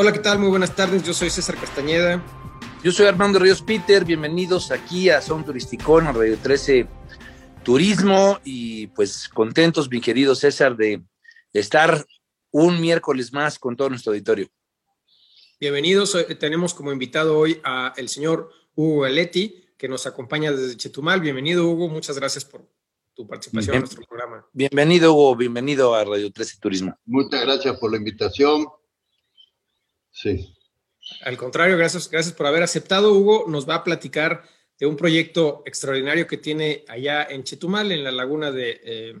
Hola, ¿qué tal? Muy buenas tardes. Yo soy César Castañeda. Yo soy Armando Ríos Peter. Bienvenidos aquí a Son Turisticón, a Radio 13 Turismo. Y pues contentos, mi querido César, de estar un miércoles más con todo nuestro auditorio. Bienvenidos. Tenemos como invitado hoy a el señor Hugo Aletti, que nos acompaña desde Chetumal. Bienvenido, Hugo. Muchas gracias por tu participación en nuestro programa. Bienvenido, Hugo. Bienvenido a Radio 13 Turismo. Muchas gracias por la invitación. Sí. Al contrario, gracias, gracias por haber aceptado. Hugo nos va a platicar de un proyecto extraordinario que tiene allá en Chetumal, en la laguna de eh,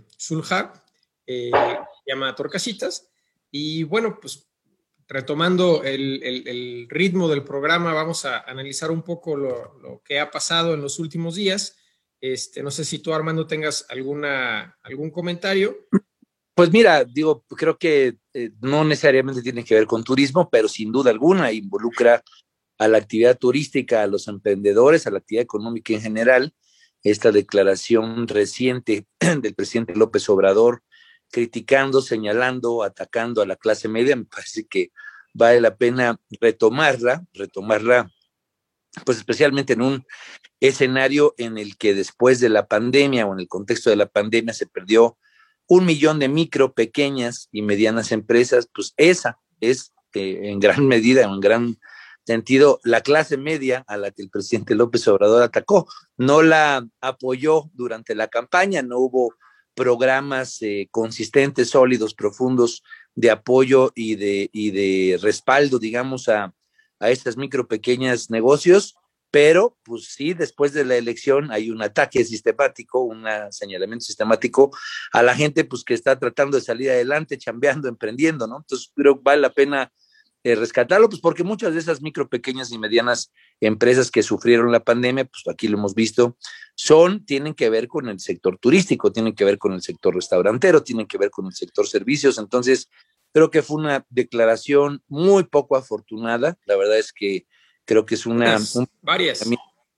eh se llama Torcasitas. Y bueno, pues retomando el, ritmo del programa, vamos a analizar un poco lo, que ha pasado en los últimos días. Este, no sé si tú, Armando, tengas alguna, algún comentario. Pues mira, digo, creo que eh, no necesariamente tiene que ver con turismo, pero sin duda alguna involucra a la actividad turística, a los emprendedores, a la actividad económica en general. Esta declaración reciente del presidente López Obrador criticando, señalando, atacando a la clase media, me parece que vale la pena retomarla, retomarla, pues especialmente en un escenario en el que después de la pandemia o en el contexto de la pandemia se perdió un millón de micro, pequeñas y medianas empresas, pues esa es eh, en gran medida, en gran sentido, la clase media a la que el presidente López Obrador atacó. No la apoyó durante la campaña, no hubo programas eh, consistentes, sólidos, profundos de apoyo y de, y de respaldo, digamos, a, a estas micro, pequeñas negocios pero pues sí, después de la elección hay un ataque sistemático, un señalamiento sistemático a la gente pues que está tratando de salir adelante, chambeando, emprendiendo, ¿no? Entonces creo que vale la pena eh, rescatarlo, pues porque muchas de esas micro, pequeñas y medianas empresas que sufrieron la pandemia, pues aquí lo hemos visto, son, tienen que ver con el sector turístico, tienen que ver con el sector restaurantero, tienen que ver con el sector servicios, entonces creo que fue una declaración muy poco afortunada, la verdad es que creo que es una varias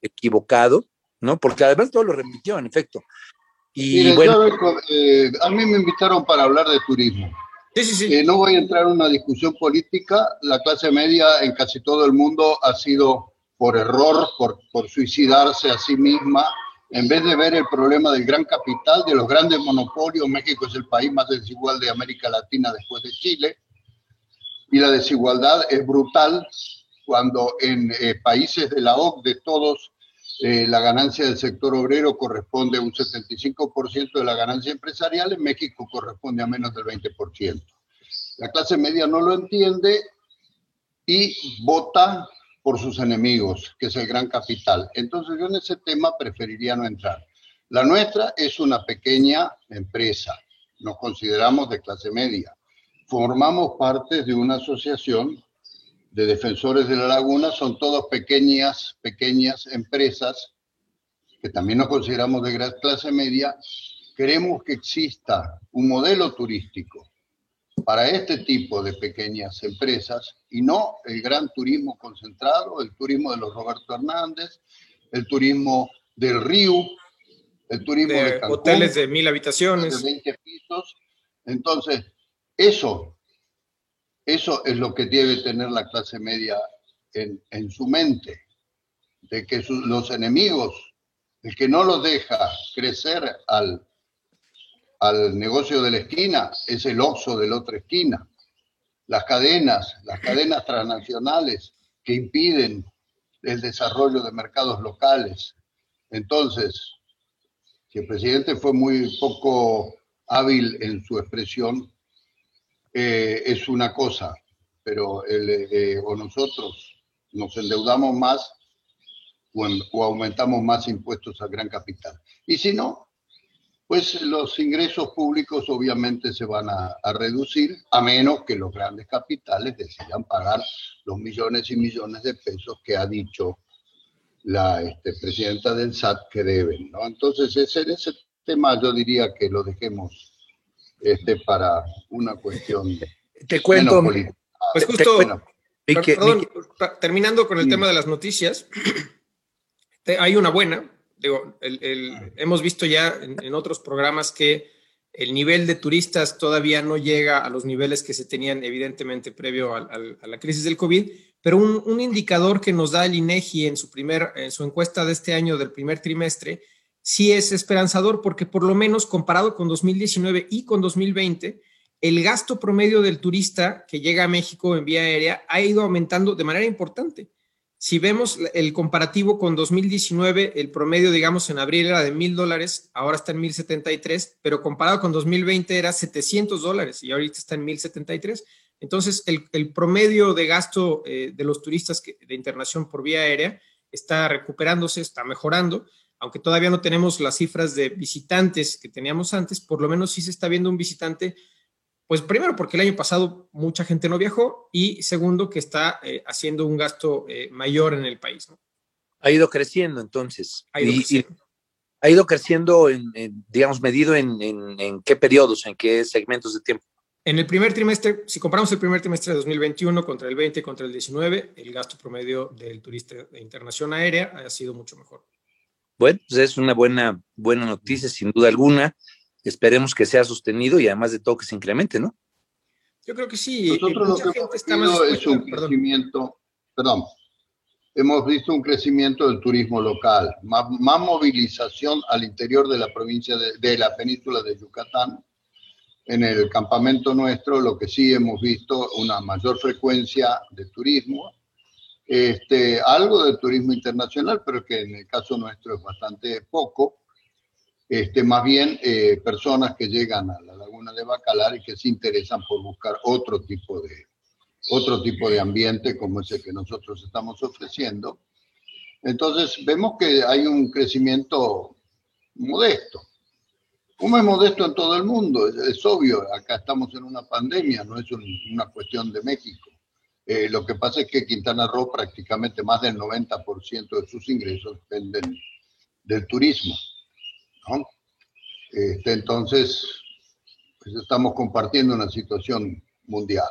equivocado, ¿no? Porque además todo lo remitió, en efecto. Y bueno, eh, a mí me invitaron para hablar de turismo. Sí, sí, sí. Eh, no voy a entrar en una discusión política. La clase media en casi todo el mundo ha sido por error, por, por suicidarse a sí misma, en vez de ver el problema del gran capital, de los grandes monopolios. México es el país más desigual de América Latina después de Chile. Y la desigualdad es brutal cuando en eh, países de la OCDE todos eh, la ganancia del sector obrero corresponde a un 75% de la ganancia empresarial, en México corresponde a menos del 20%. La clase media no lo entiende y vota por sus enemigos, que es el gran capital. Entonces yo en ese tema preferiría no entrar. La nuestra es una pequeña empresa, nos consideramos de clase media. Formamos parte de una asociación de defensores de la laguna son todas pequeñas, pequeñas empresas que también nos consideramos de gran clase media. Queremos que exista un modelo turístico para este tipo de pequeñas empresas y no el gran turismo concentrado, el turismo de los Roberto Hernández, el turismo del Río, el turismo de, hoteles de mil habitaciones, de 20 pisos. Entonces, eso eso es lo que debe tener la clase media en, su mente, de que los enemigos, el que no los deja crecer al, al negocio de la esquina, es el oxo de la otra esquina. Las cadenas, las cadenas transnacionales que impiden el desarrollo de mercados locales. Entonces, si el presidente fue muy poco hábil en su expresión, eh, es una cosa, pero eh, o nosotros nos endeudamos más o, aumentamos más impuestos al gran capital. Y si no, pues los ingresos públicos obviamente se van a, reducir, a menos que los grandes capitales decidan pagar los millones y millones de pesos que ha dicho la este, presidenta del SAT que deben. ¿no? Entonces, ese, ese tema yo diría que lo dejemos este, para una cuestión. Te cuento. Pues justo, terminando con el tema de las noticias, hay una buena. Digo, hemos visto ya en, otros programas que el nivel de turistas todavía no llega a los niveles que se tenían evidentemente previo a, la crisis del COVID, pero un, indicador que nos da el INEGI en su, primer, en su encuesta de este año del primer trimestre sí es esperanzador porque por lo menos comparado con 2019 y con 2020, el gasto promedio del turista que llega a México en vía aérea ha ido aumentando de manera importante. Si vemos el comparativo con 2019, el promedio, digamos, en abril era de mil dólares, ahora está en mil setenta y tres, pero comparado con 2020 era 700 dólares y ahorita está en mil setenta y tres. Entonces, el, promedio de gasto eh, de los turistas de internación por vía aérea está recuperándose, está mejorando, aunque todavía no tenemos las cifras de visitantes que teníamos antes, por lo menos sí se está viendo un visitante pues primero porque el año pasado mucha gente no viajó y segundo que está eh, haciendo un gasto eh, mayor en el país. Ha ido creciendo entonces. Ha ido creciendo, ha ido creciendo en, digamos, medido en, en, qué periodos, en qué segmentos de tiempo. En el primer trimestre, si comparamos el primer trimestre de 2021 contra el 20 contra el 19, el gasto promedio del turista de internación aérea ha sido mucho mejor. Bueno, pues es una buena, buena noticia, sin duda alguna esperemos que sea sostenido y además de todo que se incremente, ¿no? Yo creo que sí. Nosotros lo que hemos visto es un crecimiento, perdón, hemos visto un crecimiento del turismo local, más, movilización al interior de la provincia de, la península de Yucatán. En el campamento nuestro, lo que sí hemos visto, una mayor frecuencia de turismo, este, algo de turismo internacional, pero que en el caso nuestro es bastante poco este, más bien eh, personas que llegan a la laguna de Bacalar y que se interesan por buscar otro tipo de, otro tipo de ambiente como ese que nosotros estamos ofreciendo. Entonces vemos que hay un crecimiento modesto. Como es modesto en todo el mundo, es, obvio, acá estamos en una pandemia, no es una cuestión de México. Eh, lo que pasa es que Quintana Roo prácticamente más del 90% de sus ingresos dependen del turismo. Este, entonces, pues estamos compartiendo una situación mundial.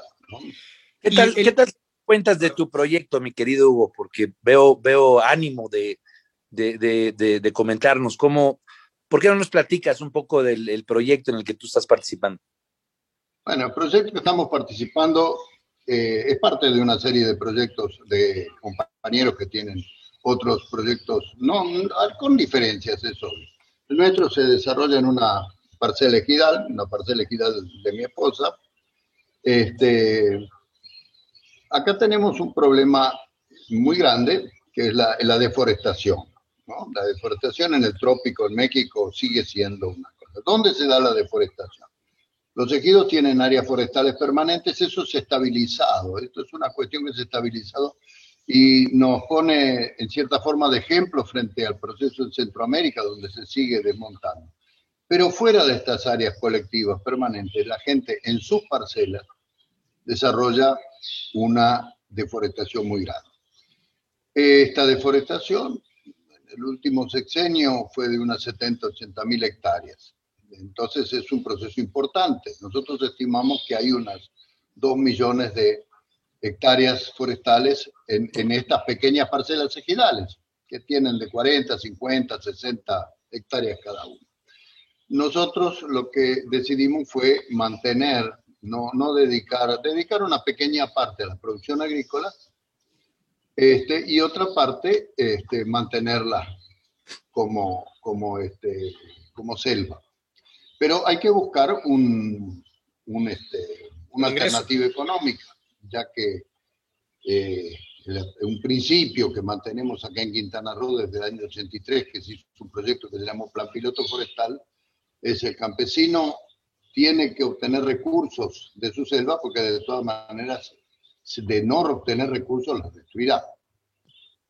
¿Qué, tal, ¿Qué tal cuentas de tu proyecto, mi querido Hugo? Porque veo, veo ánimo de, de, comentarnos. ¿Cómo, ¿Por qué no nos platicas un poco del proyecto en el que tú estás participando? Bueno, el proyecto que estamos participando eh, es parte de una serie de proyectos de compañeros que tienen otros proyectos, con diferencias, eso. El nuestro se desarrolla en una parcela ejidal, una parcela ejidal de mi esposa. Este, acá tenemos un problema muy grande, que es la, deforestación. La deforestación en el trópico, en México, sigue siendo una cosa. ¿Dónde se da la deforestación? Los ejidos tienen áreas forestales permanentes, eso se ha estabilizado. Esto es una cuestión que se ha estabilizado y nos pone en cierta forma de ejemplo frente al proceso en Centroamérica donde se sigue desmontando. Pero fuera de estas áreas colectivas permanentes, la gente en sus parcelas desarrolla una deforestación muy grande. Esta deforestación, en el último sexenio, fue de unas 70, 80 mil hectáreas. Entonces es un proceso importante. Nosotros estimamos que hay unas 2 millones de hectáreas forestales en, estas pequeñas parcelas ejidales, que tienen de 40, 50, 60 hectáreas cada una. Nosotros lo que decidimos fue mantener, no, no dedicar, dedicar una pequeña parte a la producción agrícola este, y otra parte este, mantenerla como, como, este, como selva. Pero hay que buscar un, un este, una alternativa económica ya que eh, un principio que mantenemos acá en Quintana Roo desde el año 83, que es un proyecto que se llama Plan Piloto Forestal, es el campesino tiene que obtener recursos de su selva porque de todas maneras, de no obtener recursos, las destruirá.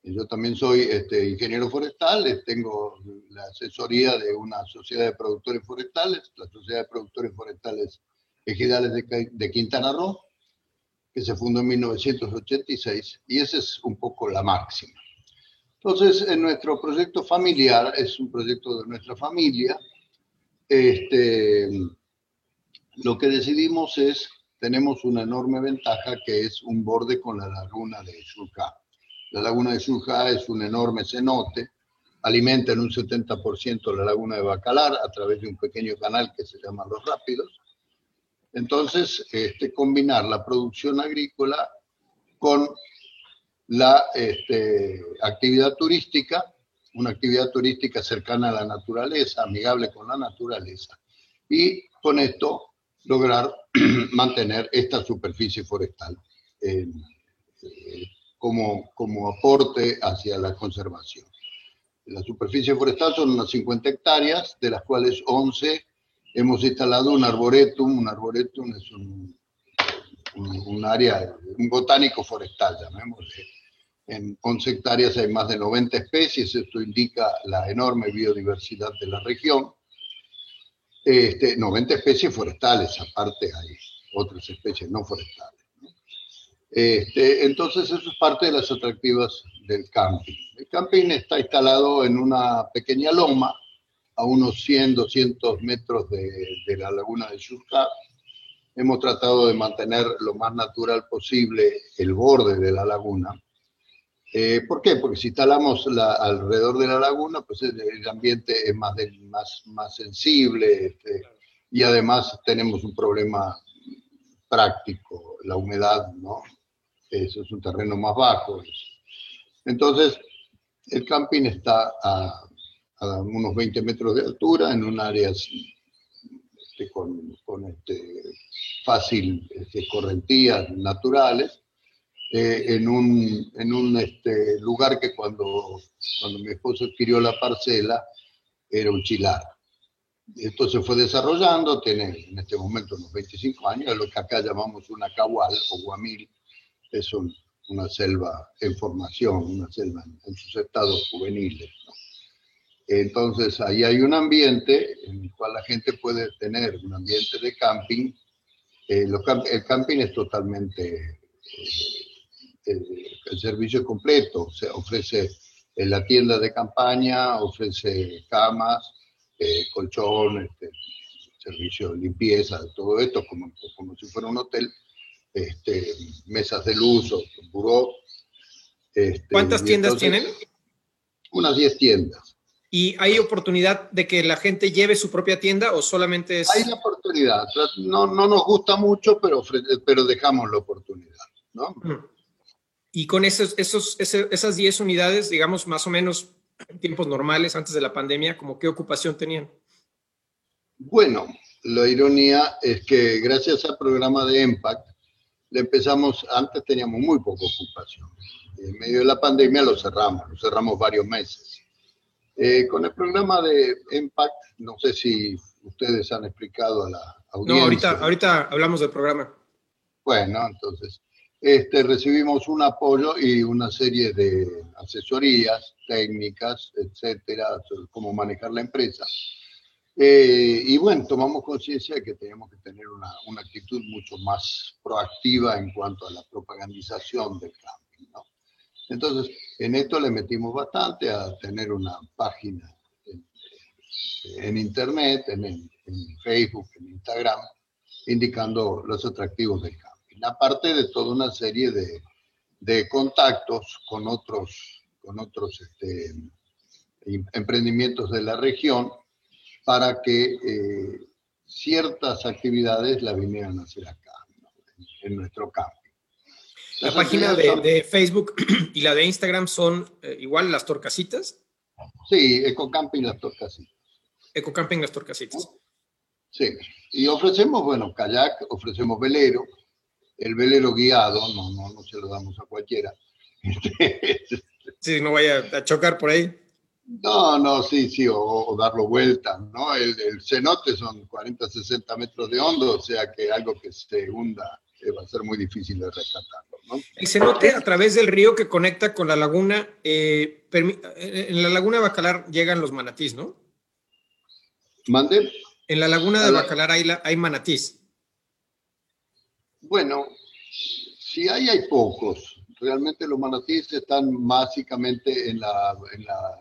Yo también soy este, ingeniero forestal, tengo la asesoría de una sociedad de productores forestales, la Sociedad de Productores Forestales Ejidales de, Quintana Roo, que se fundó en 1986, y esa es un poco la máxima. Entonces, en nuestro proyecto familiar, es un proyecto de nuestra familia, este, lo que decidimos es, tenemos una enorme ventaja que es un borde con la laguna de Xulcá. La laguna de Xulcá es un enorme cenote alimenta en un 70% la laguna de Bacalar a través de un pequeño canal que se llama Los Rápidos. Entonces, este, combinar la producción agrícola con la este, actividad turística, una actividad turística cercana a la naturaleza, amigable con la naturaleza, y con esto lograr mantener esta superficie forestal eh, como, como aporte hacia la conservación. La superficie forestal son unas 50 hectáreas, de las cuales 11 hemos instalado un arboretum. Un arboretum es un, un, área, un botánico forestal, llamémosle. En 11 hectáreas hay más de 90 especies, esto indica la enorme biodiversidad de la región. Este, 90 especies forestales, aparte hay otras especies no forestales. Este, entonces eso es parte de las atractivas del camping. El camping está instalado en una pequeña loma a unos 100, 200 metros de, de la laguna de Churca. Hemos tratado de mantener lo más natural posible el borde de la laguna eh, ¿Por qué? Porque si instalamos alrededor de la laguna, pues el, ambiente es más sensible este, y además tenemos un problema práctico, la humedad, ¿no? Eso es un terreno más bajo. Entonces, el camping está a, unos 20 metros de altura, en un área este, con, con este, fácil este, correntías naturales eh, en un, en un este, lugar que cuando, cuando mi esposo adquirió la parcela era un chilar. Esto se fue desarrollando, tiene en este momento unos 25 años, es lo que acá llamamos una cahual o guamil, es una selva en formación, una selva en, sus estados juveniles. Entonces ahí hay un ambiente en el cual la gente puede tener un ambiente de camping. Eh, el camping es totalmente eh, el, servicio completo, o sea, ofrece la tienda de campaña, ofrece camas, eh, colchón, este, servicio de limpieza, todo esto como, como si fuera un hotel, este, mesas de luz o buró. Este, ¿Cuántas tiendas tienen? Unas 10 tiendas. ¿Y hay oportunidad de que la gente lleve su propia tienda o solamente es...? Hay la oportunidad. No, no nos gusta mucho, pero, pero dejamos la oportunidad. ¿no? Y con esos, esos, esas 10 unidades, digamos, más o menos en tiempos normales, antes de la pandemia, ¿como qué ocupación tenían? Bueno, la ironía es que gracias al programa de Impact, le empezamos, antes teníamos muy poca ocupación. En medio de la pandemia lo cerramos, lo cerramos varios meses. Eh, con el programa de Impact, no sé si ustedes han explicado a la audiencia. No, ahorita, ahorita hablamos del programa. Bueno, entonces, este, recibimos un apoyo y una serie de asesorías técnicas, etcétera, sobre cómo manejar la empresa. Eh, y bueno, tomamos conciencia de que tenemos que tener una, una, actitud mucho más proactiva en cuanto a la propagandización del cambio. ¿no? Entonces, en esto le metimos bastante a tener una página en, en Internet, en, en, Facebook, en Instagram, indicando los atractivos del cambio aparte de toda una serie de, de contactos con otros, con otros este, em, emprendimientos de la región para que eh, ciertas actividades la vinieran a hacer acá, en, nuestro campo. La página de, Facebook y la de Instagram son eh, igual las torcasitas. Sí, Ecocamping Las Torcasitas. Ecocamping Las Torcasitas. Sí, y ofrecemos, bueno, kayak, ofrecemos velero, el velero guiado, no, no, no se lo damos a cualquiera. sí, no vaya a chocar por ahí. No, no, sí, sí, o, darlo vuelta, ¿no? El, cenote son 40, 60 metros de hondo, o sea que algo que se hunda eh, va a ser muy difícil de rescatarlo, ¿no? El cenote a través del río que conecta con la laguna, eh, eh, en la laguna de Bacalar llegan los manatís, ¿no? ¿Mande? En la laguna de Bacalar hay, hay manatís. Bueno, si hay, hay pocos. Realmente los manatíes están básicamente en la,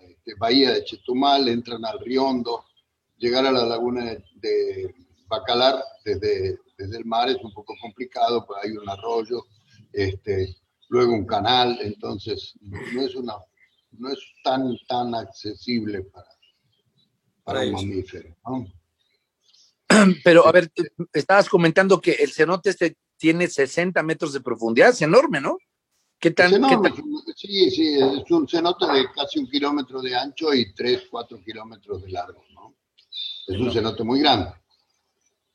este, bahía de Chetumal, entran al Riondo. Llegar a la laguna de, Bacalar desde, desde el mar es un poco complicado, pues hay un arroyo, este, luego un canal, entonces no es una, no es tan, tan accesible para, para un mamífero. Pero, a ver, estabas comentando que el cenote este tiene 60 metros de profundidad, es enorme, ¿no? ¿Qué tan, Sí, sí, es un cenote de casi un kilómetro de ancho y 3, 4 kilómetros de largo, ¿no? Es un cenote muy grande.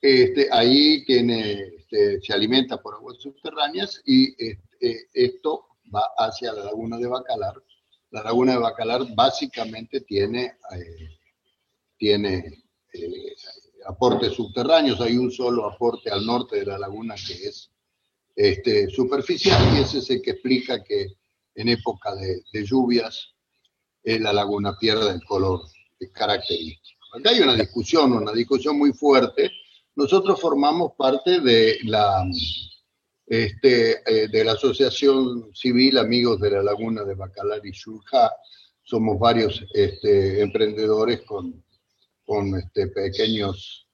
Este, ahí tiene, este, se alimenta por aguas subterráneas y este, esto va hacia la laguna de Bacalar. La laguna de Bacalar básicamente tiene, eh, tiene eh, aportes subterráneos. Hay un solo aporte al norte de la laguna que es este, superficial y ese es el que explica que en época de, lluvias eh, la laguna pierde el color característico. Acá hay una discusión, una discusión muy fuerte. Nosotros formamos parte de la, este, eh, de la Asociación Civil Amigos de la Laguna de Bacalar y Xurja. Somos varios este, emprendedores con, con este, pequeños,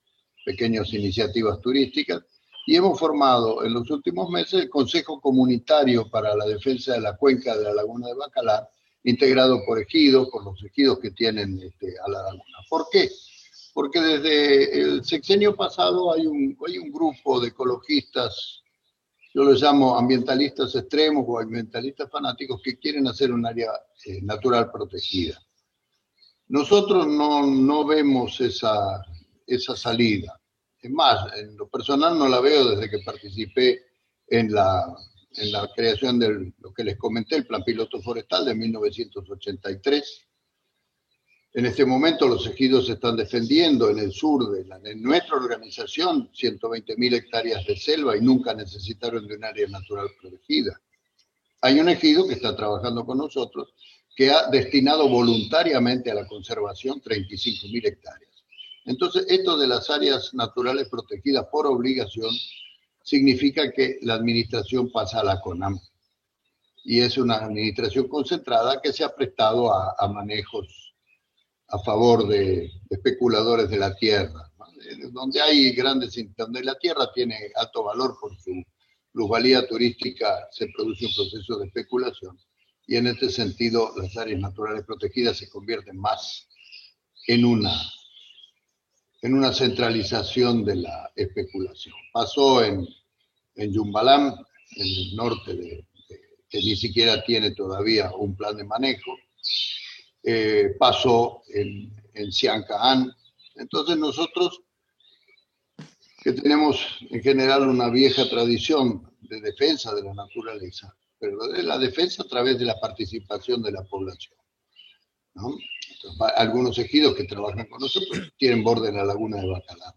pequeñas iniciativas turísticas y hemos formado en los últimos meses el Consejo Comunitario para la Defensa de la Cuenca de la Laguna de Bacalar, integrado por ejidos, por los ejidos que tienen este, a la laguna. ¿Por qué? Porque desde el sexenio pasado hay un, hay un grupo de ecologistas, yo los llamo ambientalistas extremos o ambientalistas fanáticos, que quieren hacer un área eh, natural protegida. Nosotros no, no vemos esa, esa salida. Es más, en lo personal no la veo desde que participé en la, en la creación de lo que les comenté, el Plan Piloto Forestal de 1983. En este momento los ejidos están defendiendo en el sur de, la, de nuestra organización 120.000 hectáreas de selva y nunca necesitaron de un área natural protegida. Hay un ejido que está trabajando con nosotros que ha destinado voluntariamente a la conservación 35.000 hectáreas. Entonces, esto de las áreas naturales protegidas por obligación significa que la administración pasa a la CONAM. Y es una administración concentrada que se ha prestado a, manejos a favor de, especuladores de la tierra, donde hay grandes, donde la tierra tiene alto valor por su plusvalía turística, se produce un proceso de especulación. Y en este sentido, las áreas naturales protegidas se convierten más en una en una centralización de la especulación. Pasó en, en Yumbalam, en el norte, de, que ni siquiera tiene todavía un plan de manejo. Eh, pasó en, en Siancaan. Entonces nosotros, que tenemos en general una vieja tradición de defensa de la naturaleza, pero de la defensa a través de la participación de la población. ¿no? Algunos ejidos que trabajan con nosotros tienen borde en la laguna de Bacalar.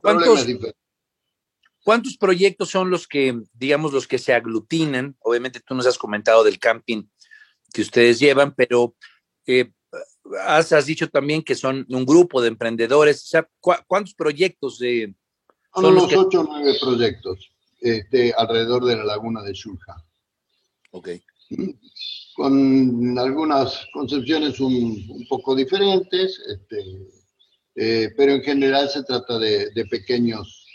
¿Cuántos, ¿Cuántos proyectos son los que, digamos, los que se aglutinan? Obviamente tú nos has comentado del camping que ustedes llevan, pero eh, has, has, dicho también que son un grupo de emprendedores. O sea, ¿cuántos proyectos de... Son, son los ocho o nueve proyectos este, alrededor de la laguna de Shulja. Ok. Con algunas concepciones un, poco diferentes, este, eh, pero en general se trata de, pequeños,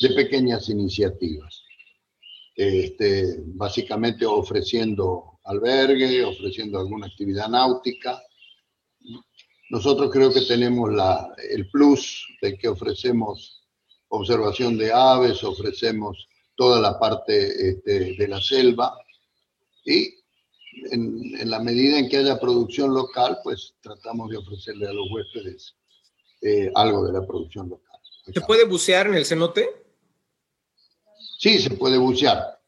de pequeñas iniciativas. Este, básicamente ofreciendo albergue, ofreciendo alguna actividad náutica. Nosotros creo que tenemos la, el plus de que ofrecemos observación de aves, ofrecemos toda la parte este, de la selva y en, la medida en que haya producción local, pues tratamos de ofrecerle a los huéspedes eh, algo de la producción local. ¿Se puede bucear en el cenote? Sí, se puede bucear,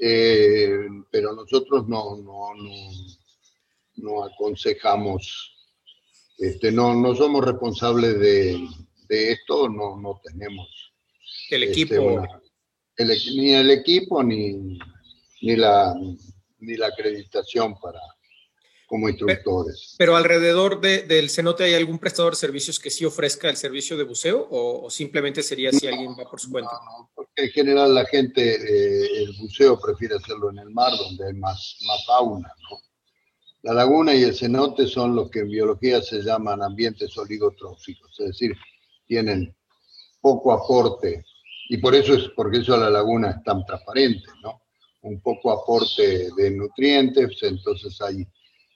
eh, pero nosotros no, no, no, aconsejamos, este, no, no somos responsables de, de esto, no, no tenemos. El este, equipo. ni el equipo ni, ni la ni la acreditación para como instructores. Pero, alrededor del cenote hay algún prestador de servicios que sí ofrezca el servicio de buceo o, simplemente sería si alguien va por su cuenta. porque en general la gente eh, el buceo prefiere hacerlo en el mar donde hay más, más fauna. La laguna y el cenote son lo que en biología se llaman ambientes oligotróficos, es decir, tienen poco aporte y por eso es porque eso la laguna es tan transparente, ¿no? Un poco aporte de nutrientes, entonces hay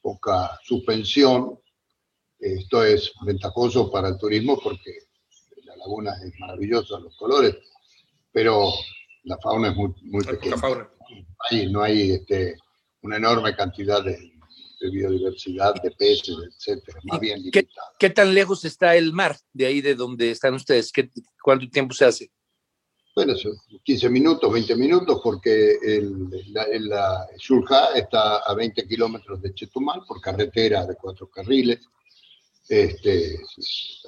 poca suspensión. Esto es ventajoso para el turismo porque la laguna es maravillosa, los colores, pero la fauna es muy, muy pequeña. no hay este, una enorme cantidad de, biodiversidad, de peces, etcétera, más bien ¿Qué, ¿Qué, tan lejos está el mar de ahí de donde están ustedes? ¿Qué, ¿Cuánto tiempo se hace? Bueno, 15 minutos, 20 minutos, porque el, la, está a 20 kilómetros de Chetumal por carretera de cuatro carriles. Este,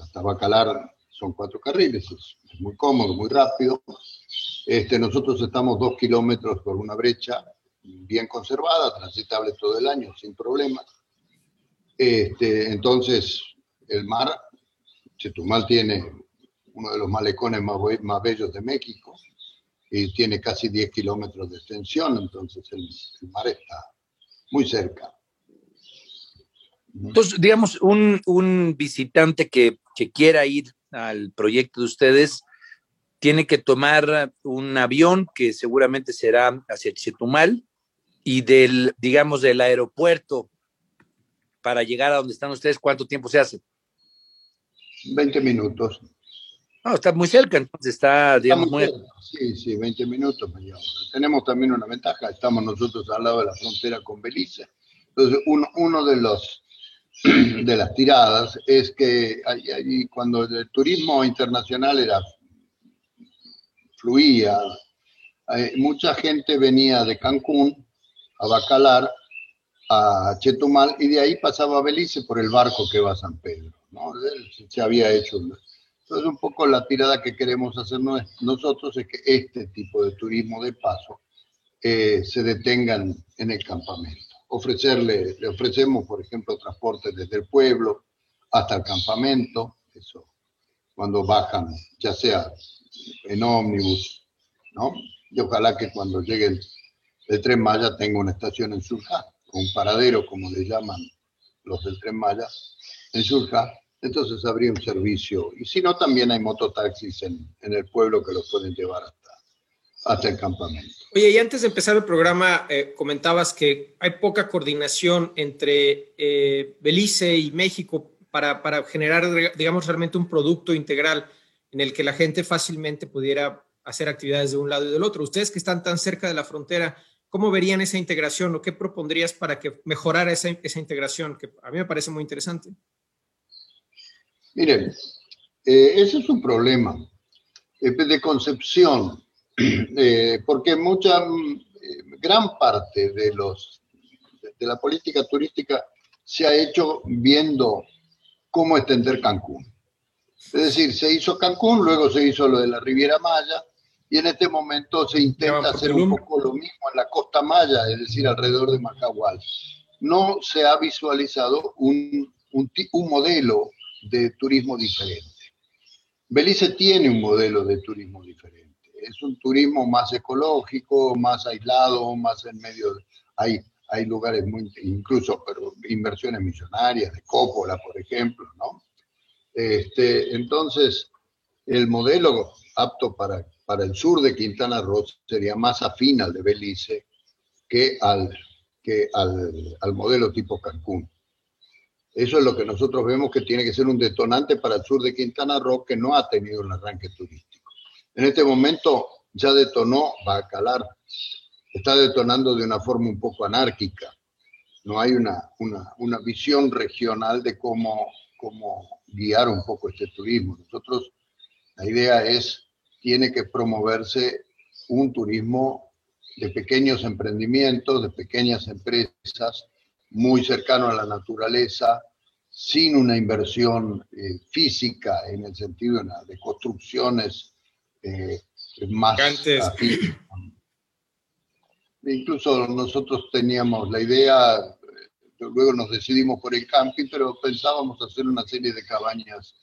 hasta Bacalar son cuatro carriles, es, muy cómodo, muy rápido. Este, nosotros estamos dos kilómetros por una brecha bien conservada, transitable todo el año, sin problemas. Este, entonces, el mar, Chetumal tiene uno de los malecones más, más bellos de México, y tiene casi 10 kilómetros de extensión, entonces el, mar está muy cerca. Entonces, digamos, un, un visitante que, que, quiera ir al proyecto de ustedes tiene que tomar un avión que seguramente será hacia Chetumal y del, digamos, del aeropuerto para llegar a donde están ustedes, ¿cuánto tiempo se hace? 20 minutos. No, está muy cerca, entonces está, digamos, muy... Sí, sí, 20 minutos. Tenemos también una ventaja, estamos nosotros al lado de la frontera con Belice. Entonces, uno, uno de los de las tiradas es que allí, cuando el turismo internacional era fluía, eh, mucha gente venía de Cancún a Bacalar, a Chetumal, y de ahí pasaba a Belice por el barco que va a San Pedro. ¿no? Se había hecho entonces, un poco la tirada que queremos hacer nosotros es que este tipo de turismo de paso eh, se detengan en el campamento. Ofrecerle, le ofrecemos, por ejemplo, transporte desde el pueblo hasta el campamento, eso, cuando bajan, ya sea en ómnibus, ¿no? Y ojalá que cuando lleguen el tren Maya tenga una estación en Surja, un paradero, como le llaman los del tren Maya, en Surja, entonces habría un servicio. Y si no, también hay mototaxis en, en el pueblo que los pueden llevar hasta, hasta el campamento. Oye, y antes de empezar el programa, eh, comentabas que hay poca coordinación entre eh, Belice y México para, para, generar, digamos, realmente un producto integral en el que la gente fácilmente pudiera hacer actividades de un lado y del otro. Ustedes que están tan cerca de la frontera, ¿cómo verían esa integración o qué propondrías para que mejorara esa, esa integración? Que a mí me parece muy interesante. Miren, eh, ese es un problema eh, de concepción, eh, porque mucha, gran parte de, los, de la política turística se ha hecho viendo cómo extender Cancún. Es decir, se hizo Cancún, luego se hizo lo de la Riviera Maya, y en este momento se intenta hacer un poco lo mismo en la costa maya, es decir, alrededor de Macahual. No se ha visualizado un, un, un modelo de turismo diferente. Belice tiene un modelo de turismo diferente. Es un turismo más ecológico, más aislado, más en medio. hay, hay lugares muy, incluso, pero inversiones millonarias, de Cópola, por ejemplo, ¿no? Este, entonces, el modelo apto para, para el sur de Quintana Roo sería más afín al de Belice que al, que al, al modelo tipo Cancún. Eso es lo que nosotros vemos que tiene que ser un detonante para el sur de Quintana Roo, que no ha tenido un arranque turístico. En este momento ya detonó Bacalar, está detonando de una forma un poco anárquica. No hay una, una, una visión regional de cómo, cómo guiar un poco este turismo. Nosotros, la idea es, tiene que promoverse un turismo de pequeños emprendimientos, de pequeñas empresas, muy cercano a la naturaleza, sin una inversión eh, física en el sentido de, construcciones eh, más Incluso nosotros teníamos la idea, eh, luego nos decidimos por el camping, pero pensábamos hacer una serie de cabañas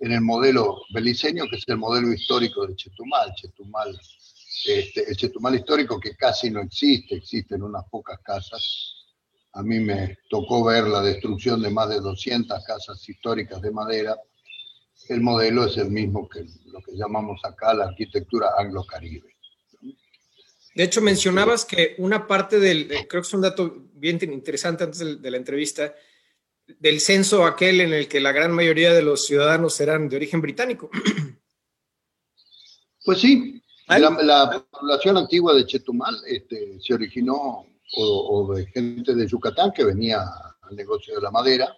en el modelo beliceño, que es el modelo histórico de Chetumal. Chetumal, este, el Chetumal histórico que casi no existe, existen unas pocas casas a mí me tocó ver la destrucción de más de 200 casas históricas de madera. El modelo es el mismo que lo que llamamos acá la arquitectura anglo-caribe. De hecho, mencionabas que una parte del, creo que es un dato bien interesante antes de la entrevista, del censo aquel en el que la gran mayoría de los ciudadanos eran de origen británico. Pues sí, la, población antigua de Chetumal este, se originó o, de gente de Yucatán que venía al negocio de la madera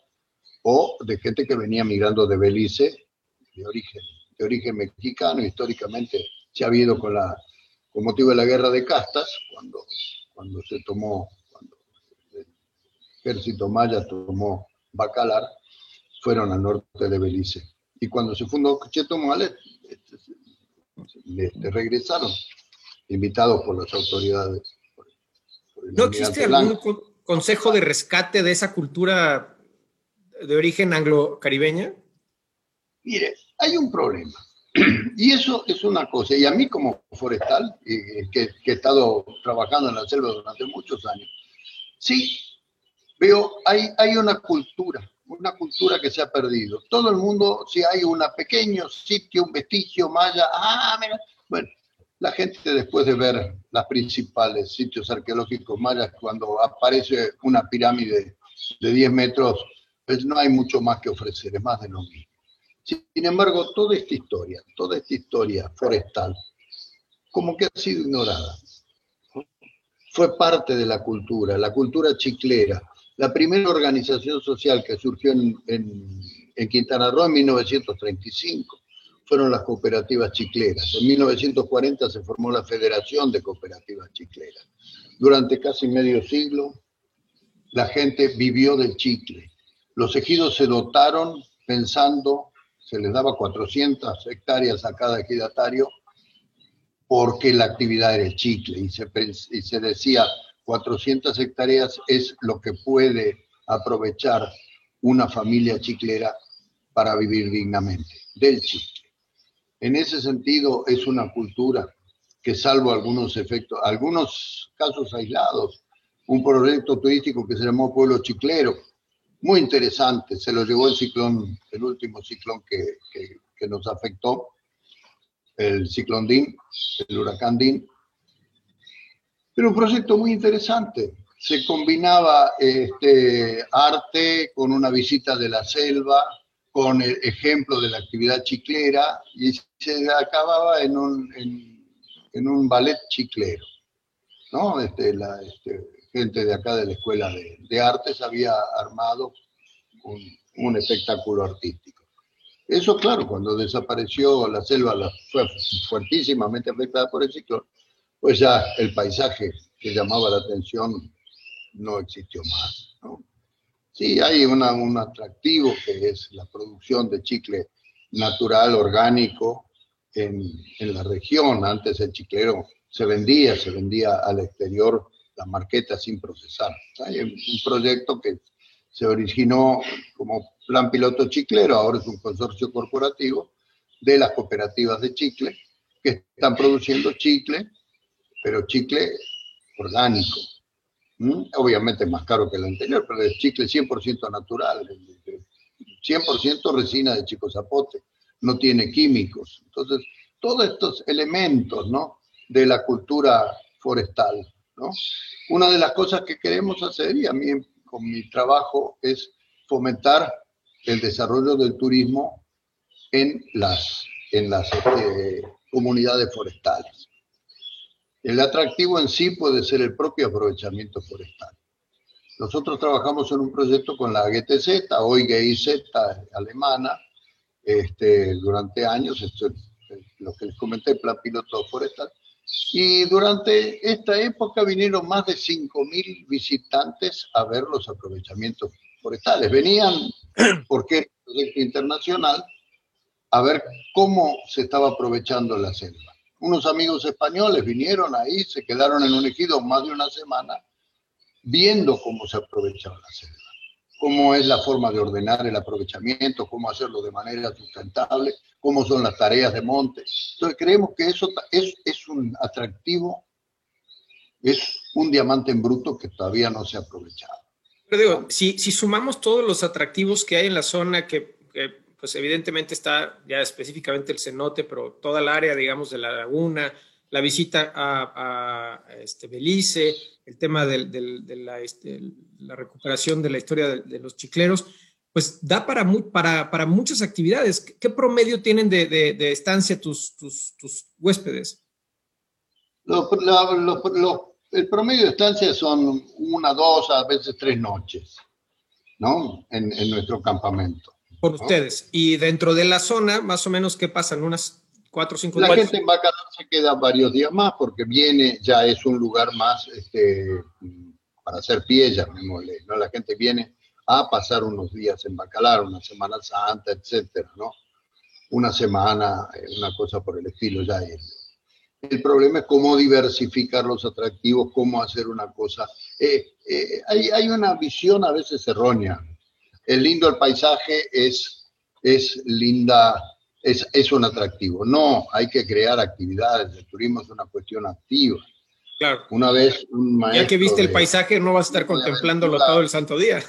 o de gente que venía migrando de Belice de origen, de origen mexicano. Históricamente se ha habido con, la, con motivo de la guerra de castas, cuando, cuando se tomó, cuando el ejército maya tomó Bacalar, fueron al norte de Belice. Y cuando se fundó Chetumal, este, le, regresaron, invitados por las autoridades. ¿No existe algún consejo de rescate de esa cultura de origen anglo-caribeña? Mire, hay un problema. Y eso es una cosa. Y a mí como forestal, que, que, he estado trabajando en la selva durante muchos años, sí, veo, hay, hay una cultura, una cultura que se ha perdido. Todo el mundo, si hay un pequeño sitio, un vestigio maya, ah, mira, bueno, la gente después de ver los principales sitios arqueológicos mayas, cuando aparece una pirámide de 10 metros, pues no hay mucho más que ofrecer, es más de lo mismo. Sin embargo, toda esta historia, toda esta historia forestal, como que ha sido ignorada. Fue parte de la cultura, la cultura chiclera, la primera organización social que surgió en, Quintana Roo en 1935 fueron las cooperativas chicleras. En 1940 se formó la Federación de Cooperativas Chicleras. Durante casi medio siglo, la gente vivió del chicle. Los ejidos se dotaron pensando, se les daba 400 hectáreas a cada ejidatario, porque la actividad era el chicle. Y se, y se decía, 400 hectáreas es lo que puede aprovechar una familia chiclera para vivir dignamente, del chicle. En ese sentido, es una cultura que salvo algunos efectos, algunos casos aislados, un proyecto turístico que se llamó Pueblo Chiclero, muy interesante, se lo llevó el ciclón, el último ciclón que, que nos afectó, el ciclón DIN, el huracán DIN, pero un proyecto muy interesante. Se combinaba este, arte con una visita de la selva, con el ejemplo de la actividad chiclera y se acababa en un, en, un ballet chiclero. ¿no? Este, la este, gente de acá de la Escuela de, de Artes había armado un, un, espectáculo artístico. Eso, claro, cuando desapareció la selva, la, fue fuertísimamente afectada por el ciclón, pues ya el paisaje que llamaba la atención no existió más. ¿no? Sí, hay un atractivo que es la producción de chicle natural, orgánico, en, en, la región. Antes el chiclero se vendía, se vendía al exterior la marqueta sin procesar. Hay un proyecto que se originó como plan piloto chiclero, ahora es un consorcio corporativo de las cooperativas de chicle que están produciendo chicle pero chicle orgánico. Obviamente más caro que el anterior, pero es chicle 100% natural, 100% resina de chico zapote, no tiene químicos. Entonces, todos estos elementos ¿no? de la cultura forestal. ¿no? Una de las cosas que queremos hacer, y a mí con mi trabajo, es fomentar el desarrollo del turismo en las, en las este, comunidades forestales. El atractivo en sí puede ser el propio aprovechamiento forestal. Nosotros trabajamos en un proyecto con la GTZ, hoy GIZ alemana, este, durante años, esto es lo que les comenté, el plan piloto forestal, y durante esta época vinieron más de 5.000 visitantes a ver los aprovechamientos forestales. Venían, porque era un proyecto internacional, a ver cómo se estaba aprovechando la selva unos amigos españoles vinieron ahí, se quedaron en un ejido más de una semana viendo cómo se aprovechaba la selva, cómo es la forma de ordenar el aprovechamiento, cómo hacerlo de manera sustentable, cómo son las tareas de monte. Entonces creemos que eso es, es un atractivo, es un diamante en bruto que todavía no se ha aprovechado. Pero digo, si, si sumamos todos los atractivos que hay en la zona que, que pues evidentemente está ya específicamente el cenote, pero toda el área, digamos, de la laguna, la visita a, este, Belice, el tema de, este, la, recuperación de la historia de, los chicleros, pues da para, para, muchas actividades. ¿Qué promedio tienen de, estancia tus, huéspedes? el promedio de estancia son una, dos, a veces tres noches, ¿no? En, nuestro campamento. Por ustedes. Y dentro de la zona, más o menos, ¿qué pasan? ¿Unas cuatro o cinco La gente en Bacalar se queda varios días más porque viene, ya es un lugar más este, para hacer pie, llamémosle, ¿no? La gente viene a pasar unos días en Bacalar, una Semana Santa, etcétera, ¿no? Una semana, eh, una cosa por el estilo, ya es. El problema es cómo diversificar los atractivos, cómo hacer una cosa. Eh, eh, hay, hay, una visión a veces errónea. El lindo el paisaje es, es linda es, es un atractivo. No, hay que crear actividades. El turismo es una cuestión activa. Claro. Una vez un maestro. Ya que viste el paisaje, no vas a estar contemplándolo todo el santo día.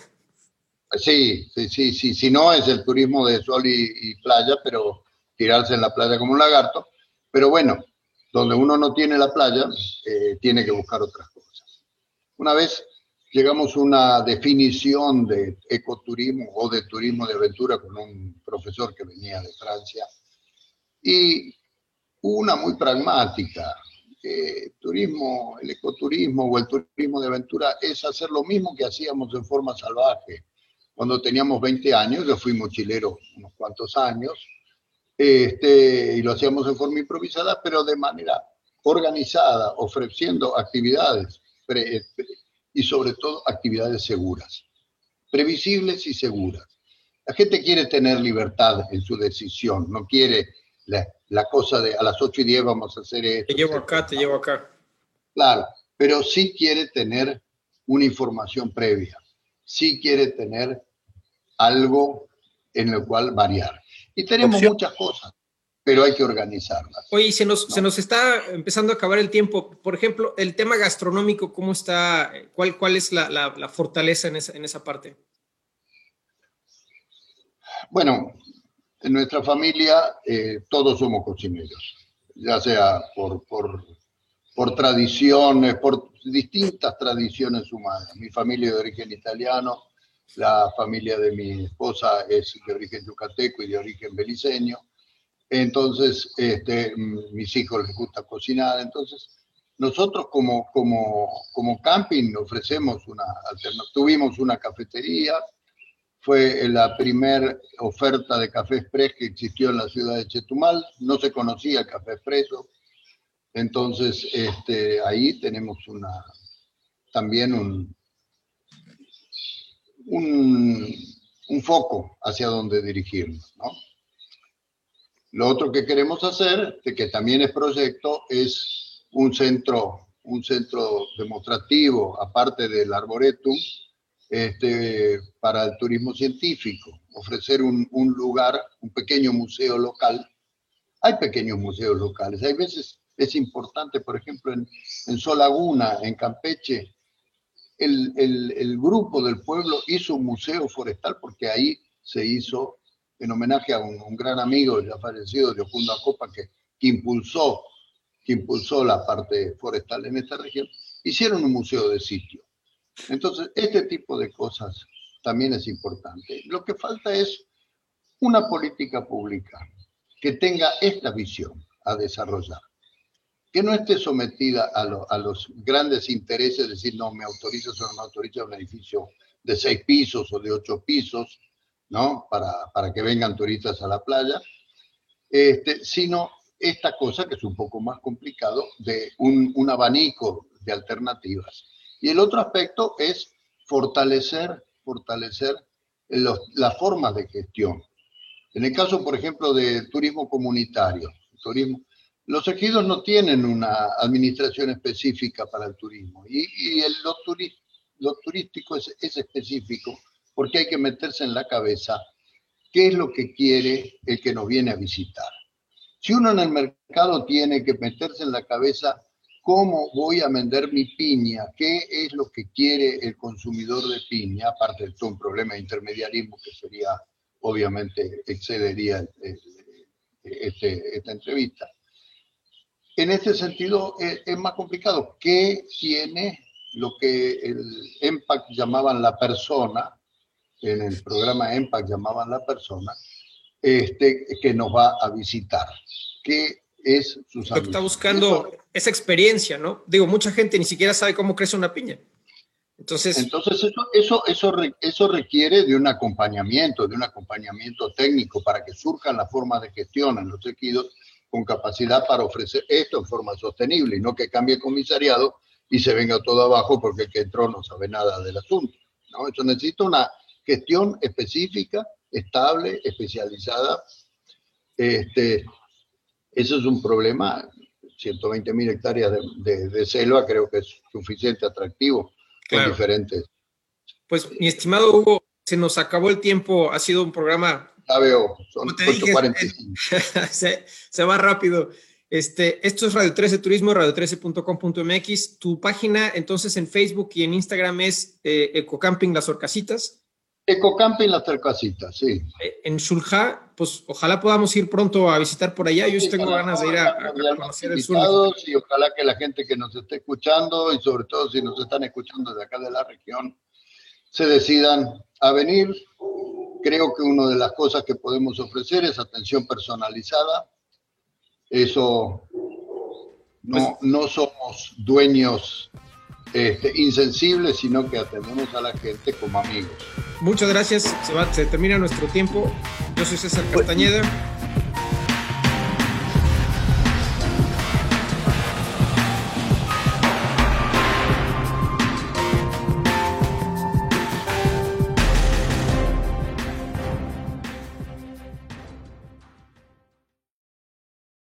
Sí, sí, sí, sí. Si no, es el turismo de sol y, playa, pero tirarse en la playa como un lagarto. Pero bueno, donde uno no tiene la playa, eh, tiene que buscar otras cosas. Una vez llegamos a una definición de ecoturismo o de turismo de aventura con un profesor que venía de Francia y una muy pragmática. turismo, el ecoturismo o el turismo de aventura es hacer lo mismo que hacíamos en forma salvaje. Cuando teníamos 20 años, yo fui mochilero unos cuantos años, este, y lo hacíamos en forma improvisada, pero de manera organizada, ofreciendo actividades y sobre todo actividades seguras, previsibles y seguras. La gente quiere tener libertad en su decisión, no quiere la, cosa de a las 8 y 10 vamos a hacer esto. Te llevo acá, te llevo acá. Claro, pero sí quiere tener una información previa, sí quiere tener algo en el cual variar. Y tenemos muchas cosas pero hay que organizarlas. Oye, se nos, se nos está empezando a acabar el tiempo. Por ejemplo, el tema gastronómico, ¿cómo está? ¿Cuál, cuál es la, la, fortaleza en esa, en esa, parte? Bueno, en nuestra familia eh, todos somos cocineros, ya sea por, por, por tradiciones, por distintas tradiciones humanas. Mi familia es de origen italiano, la familia de mi esposa es de origen yucateco y de origen beliceño entonces, este, mis hijos les gusta cocinar. Entonces, nosotros como, como, como camping ofrecemos una alternativa. Tuvimos una cafetería, fue la primera oferta de café express que existió en la ciudad de Chetumal. No se conocía el café expreso. Entonces, este, ahí tenemos una, también un, un, un foco hacia donde dirigirnos, ¿no? Lo otro que queremos hacer, que también es proyecto, es un centro, un centro demostrativo, aparte del arboretum, este, para el turismo científico, ofrecer un, un, lugar, un pequeño museo local. Hay pequeños museos locales, hay veces es importante, por ejemplo, en, en Solaguna, en Campeche, el, el, el, grupo del pueblo hizo un museo forestal porque ahí se hizo en homenaje a un, gran amigo ya fallecido, Leopoldo Acopa, que, que, impulsó, que impulsó la parte forestal en esta región, hicieron un museo de sitio. Entonces, este tipo de cosas también es importante. Lo que falta es una política pública que tenga esta visión a desarrollar, que no esté sometida a, a los grandes intereses, de decir, no, me autorizas o no me autorizas un edificio de seis pisos o de ocho pisos, ¿no? Para, para que vengan turistas a la playa, este, sino esta cosa que es un poco más complicado de un, un abanico de alternativas. Y el otro aspecto es fortalecer, fortalecer los, las formas de gestión. En el caso, por ejemplo, de turismo comunitario, turismo, los ejidos no tienen una administración específica para el turismo y, y el, lo, lo, turístico es específico porque hay que meterse en la cabeza qué es lo que quiere el que nos viene a visitar. Si uno en el mercado tiene que meterse en la cabeza cómo voy a vender mi piña, qué es lo que quiere el consumidor de piña, aparte de todo un problema de intermediarismo que sería, obviamente, excedería este, esta entrevista. en este sentido es, es más complicado. ¿Qué tiene lo que el EMPAC llamaban la persona, en el programa EMPAC llamaban la persona, este, que nos va a visitar? ¿Qué es su Lo que está buscando esa experiencia, ¿no? Digo, mucha gente ni siquiera sabe cómo crece una piña. Entonces, Entonces eso, eso, eso, eso requiere de un acompañamiento, de un acompañamiento técnico para que surjan las formas de gestión en los tejidos con capacidad para ofrecer esto en forma sostenible y no que cambie el comisariado y se venga todo abajo porque el que entró no sabe nada del asunto. ¿no? Eso necesita una gestión específica, estable, especializada. Este, eso es un problema. 120 mil hectáreas de, de, de selva creo que es suficiente atractivo claro. diferentes. Pues, mi estimado Hugo, se nos acabó el tiempo. Ha sido un programa. Ya veo, son 8.45. se, se va rápido. Este, esto es Radio 13 Turismo, radio13.com.mx. Tu página, entonces, en Facebook y en Instagram es eh, Ecocamping Las Orcasitas. Ecocamping Las Orcasitas, sí. Eh, en Shulja, pues ojalá podamos ir pronto a visitar por allá. Yo sí, tengo ganas de ir a, conocer el sur. Y ojalá que la gente que nos esté escuchando, y sobre todo si nos están escuchando de acá de la región, se decidan a venir. Creo que una de las cosas que podemos ofrecer es atención personalizada eso no, no somos dueños este, insensibles, sino que atendemos a la gente como amigos. Muchas gracias, se, va, se termina nuestro tiempo. Yo soy César Castañeda.